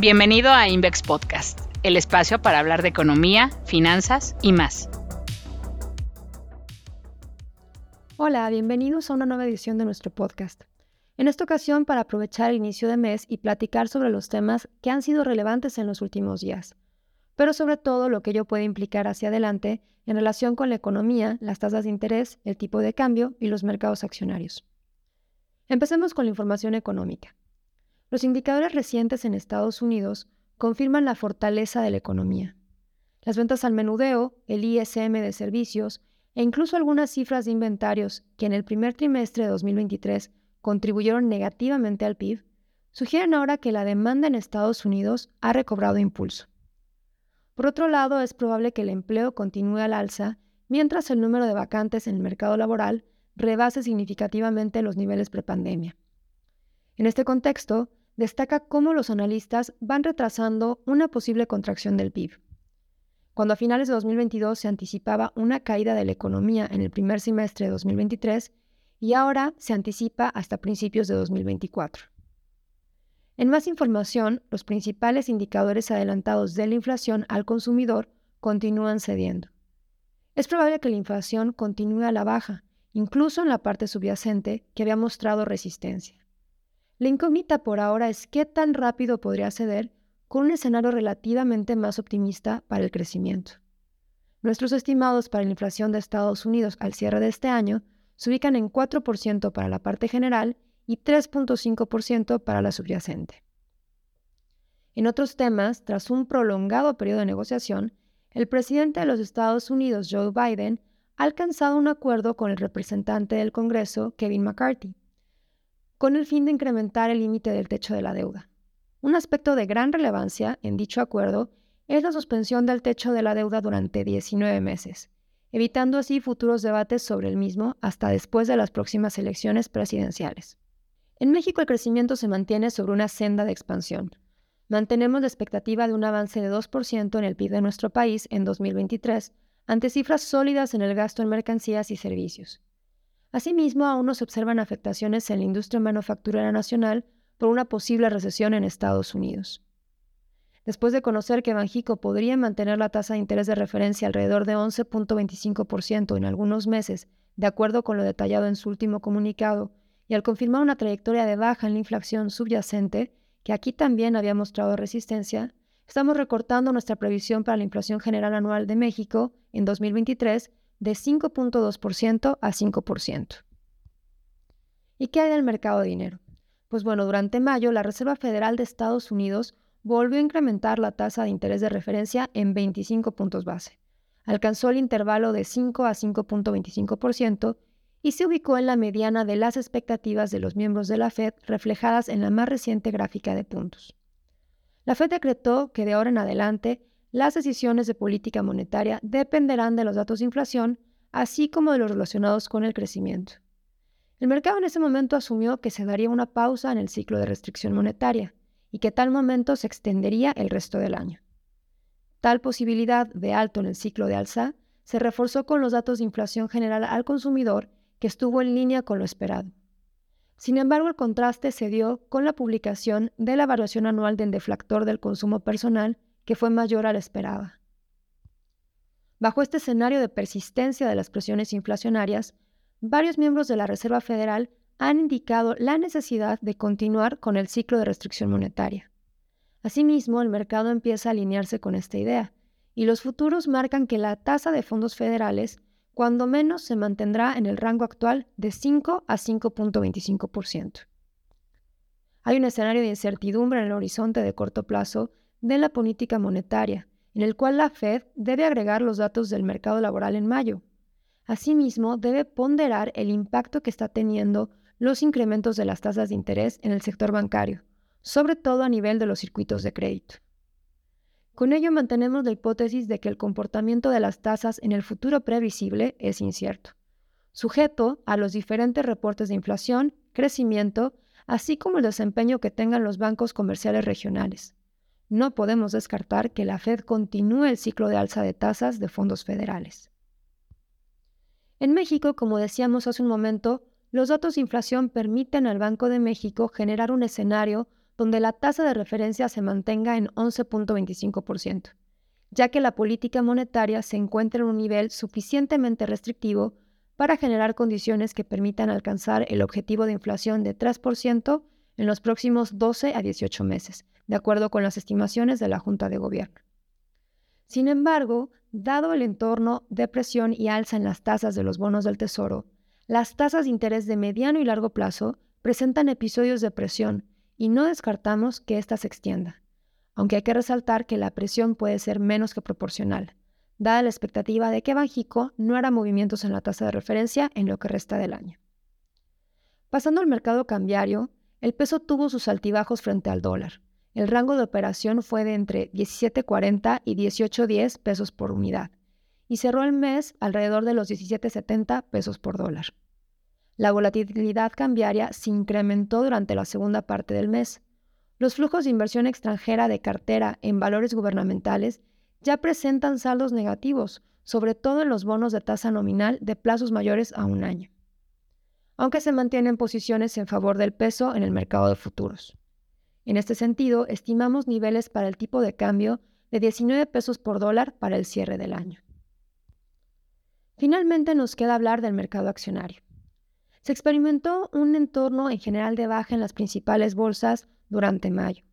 Bienvenido a Invex Podcast, el espacio para hablar de economía, finanzas y más. Hola, bienvenidos a una nueva edición de nuestro podcast. En esta ocasión para aprovechar el inicio de mes y platicar sobre los temas que han sido relevantes en los últimos días, pero sobre todo lo que ello puede implicar hacia adelante en relación con la economía, las tasas de interés, el tipo de cambio y los mercados accionarios. Empecemos con la información económica. Los indicadores recientes en Estados Unidos confirman la fortaleza de la economía. Las ventas al menudeo, el ISM de servicios e incluso algunas cifras de inventarios que en el primer trimestre de 2023 contribuyeron negativamente al PIB, sugieren ahora que la demanda en Estados Unidos ha recobrado impulso. Por otro lado, es probable que el empleo continúe al alza mientras el número de vacantes en el mercado laboral rebase significativamente los niveles prepandemia. En este contexto, destaca cómo los analistas van retrasando una posible contracción del PIB. Cuando a finales de 2022 se anticipaba una caída de la economía en el primer semestre de 2023 y ahora se anticipa hasta principios de 2024. En más información, los principales indicadores adelantados de la inflación al consumidor continúan cediendo. Es probable que la inflación continúe a la baja, incluso en la parte subyacente que había mostrado resistencia. La incógnita por ahora es qué tan rápido podría ceder con un escenario relativamente más optimista para el crecimiento. Nuestros estimados para la inflación de Estados Unidos al cierre de este año se ubican en 4% para la parte general y 3.5% para la subyacente. En otros temas, tras un prolongado periodo de negociación, el presidente de los Estados Unidos, Joe Biden, ha alcanzado un acuerdo con el representante del Congreso, Kevin McCarthy, con el fin de incrementar el límite del techo de la deuda. Un aspecto de gran relevancia en dicho acuerdo es la suspensión del techo de la deuda durante 19 meses, evitando así futuros debates sobre el mismo hasta después de las próximas elecciones presidenciales. En México el crecimiento se mantiene sobre una senda de expansión. Mantenemos la expectativa de un avance de 2% en el PIB de nuestro país en 2023, ante cifras sólidas en el gasto en mercancías y servicios. Asimismo, aún no se observan afectaciones en la industria manufacturera nacional por una posible recesión en Estados Unidos. Después de conocer que Banjico podría mantener la tasa de interés de referencia alrededor de 11.25% en algunos meses, de acuerdo con lo detallado en su último comunicado, y al confirmar una trayectoria de baja en la inflación subyacente, que aquí también había mostrado resistencia, estamos recortando nuestra previsión para la inflación general anual de México en 2023 de 5.2% a 5%. ¿Y qué hay del mercado de dinero? Pues bueno, durante mayo la Reserva Federal de Estados Unidos volvió a incrementar la tasa de interés de referencia en 25 puntos base. Alcanzó el intervalo de 5 a 5.25% y se ubicó en la mediana de las expectativas de los miembros de la Fed reflejadas en la más reciente gráfica de puntos. La Fed decretó que de ahora en adelante las decisiones de política monetaria dependerán de los datos de inflación, así como de los relacionados con el crecimiento. El mercado en ese momento asumió que se daría una pausa en el ciclo de restricción monetaria y que tal momento se extendería el resto del año. Tal posibilidad de alto en el ciclo de alza se reforzó con los datos de inflación general al consumidor que estuvo en línea con lo esperado. Sin embargo, el contraste se dio con la publicación de la variación anual del deflactor del consumo personal que fue mayor a la esperada. Bajo este escenario de persistencia de las presiones inflacionarias, varios miembros de la Reserva Federal han indicado la necesidad de continuar con el ciclo de restricción monetaria. Asimismo, el mercado empieza a alinearse con esta idea, y los futuros marcan que la tasa de fondos federales, cuando menos, se mantendrá en el rango actual de 5 a 5.25%. Hay un escenario de incertidumbre en el horizonte de corto plazo de la política monetaria, en el cual la Fed debe agregar los datos del mercado laboral en mayo. Asimismo, debe ponderar el impacto que está teniendo los incrementos de las tasas de interés en el sector bancario, sobre todo a nivel de los circuitos de crédito. Con ello mantenemos la hipótesis de que el comportamiento de las tasas en el futuro previsible es incierto, sujeto a los diferentes reportes de inflación, crecimiento, así como el desempeño que tengan los bancos comerciales regionales no podemos descartar que la Fed continúe el ciclo de alza de tasas de fondos federales. En México, como decíamos hace un momento, los datos de inflación permiten al Banco de México generar un escenario donde la tasa de referencia se mantenga en 11.25%, ya que la política monetaria se encuentra en un nivel suficientemente restrictivo para generar condiciones que permitan alcanzar el objetivo de inflación de 3% en los próximos 12 a 18 meses, de acuerdo con las estimaciones de la Junta de Gobierno. Sin embargo, dado el entorno de presión y alza en las tasas de los bonos del Tesoro, las tasas de interés de mediano y largo plazo presentan episodios de presión y no descartamos que ésta se extienda, aunque hay que resaltar que la presión puede ser menos que proporcional, dada la expectativa de que Banjico no hará movimientos en la tasa de referencia en lo que resta del año. Pasando al mercado cambiario, el peso tuvo sus altibajos frente al dólar. El rango de operación fue de entre 17.40 y 18.10 pesos por unidad y cerró el mes alrededor de los 17.70 pesos por dólar. La volatilidad cambiaria se incrementó durante la segunda parte del mes. Los flujos de inversión extranjera de cartera en valores gubernamentales ya presentan saldos negativos, sobre todo en los bonos de tasa nominal de plazos mayores a un año aunque se mantienen posiciones en favor del peso en el mercado de futuros. En este sentido, estimamos niveles para el tipo de cambio de 19 pesos por dólar para el cierre del año. Finalmente nos queda hablar del mercado accionario. Se experimentó un entorno en general de baja en las principales bolsas durante mayo.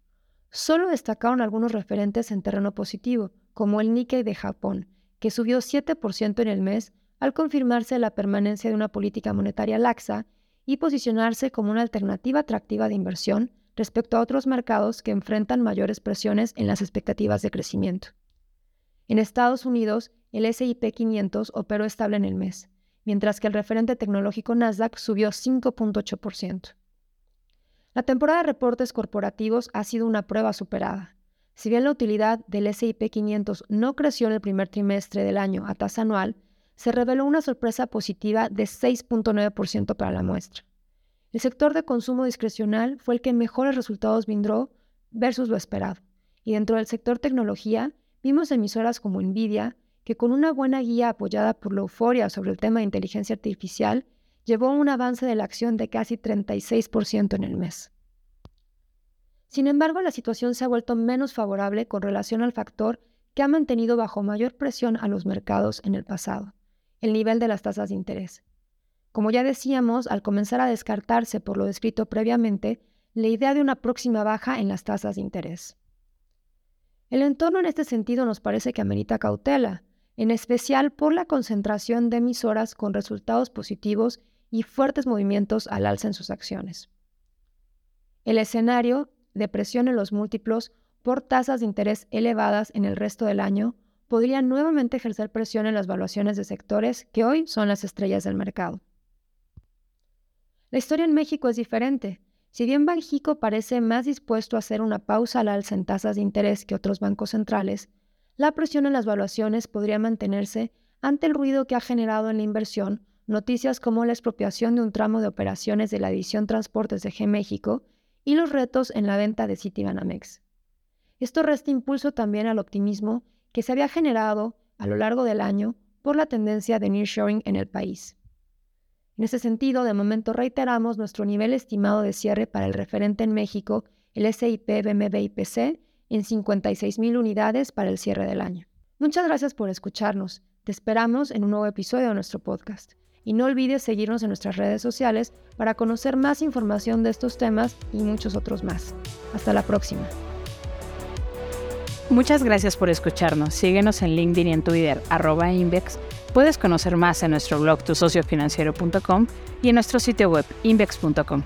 Solo destacaron algunos referentes en terreno positivo, como el Nikkei de Japón, que subió 7% en el mes al confirmarse la permanencia de una política monetaria laxa y posicionarse como una alternativa atractiva de inversión respecto a otros mercados que enfrentan mayores presiones en las expectativas de crecimiento. En Estados Unidos, el SIP 500 operó estable en el mes, mientras que el referente tecnológico Nasdaq subió 5.8%. La temporada de reportes corporativos ha sido una prueba superada. Si bien la utilidad del SIP 500 no creció en el primer trimestre del año a tasa anual, se reveló una sorpresa positiva de 6.9% para la muestra. El sector de consumo discrecional fue el que mejores resultados brindó versus lo esperado. Y dentro del sector tecnología, vimos emisoras como Nvidia, que con una buena guía apoyada por la euforia sobre el tema de inteligencia artificial, llevó a un avance de la acción de casi 36% en el mes. Sin embargo, la situación se ha vuelto menos favorable con relación al factor que ha mantenido bajo mayor presión a los mercados en el pasado, el nivel de las tasas de interés. Como ya decíamos, al comenzar a descartarse por lo descrito previamente, la idea de una próxima baja en las tasas de interés. El entorno en este sentido nos parece que amerita cautela, en especial por la concentración de emisoras con resultados positivos y fuertes movimientos al alza en sus acciones. El escenario de presión en los múltiplos por tasas de interés elevadas en el resto del año podría nuevamente ejercer presión en las valuaciones de sectores que hoy son las estrellas del mercado. La historia en México es diferente. Si bien Banjico parece más dispuesto a hacer una pausa al alza en tasas de interés que otros bancos centrales, la presión en las valuaciones podría mantenerse ante el ruido que ha generado en la inversión noticias como la expropiación de un tramo de operaciones de la división Transportes de G México y los retos en la venta de Citibanamex. Esto resta impulso también al optimismo que se había generado a lo largo del año por la tendencia de nearshoring en el país. En ese sentido, de momento reiteramos nuestro nivel estimado de cierre para el referente en México, el SIP BMB IPC, en 56.000 unidades para el cierre del año. Muchas gracias por escucharnos. Te esperamos en un nuevo episodio de nuestro podcast. Y no olvides seguirnos en nuestras redes sociales para conocer más información de estos temas y muchos otros más. Hasta la próxima. Muchas gracias por escucharnos. Síguenos en LinkedIn y en Twitter, arroba Invex. Puedes conocer más en nuestro blog tusociofinanciero.com y en nuestro sitio web invex.com.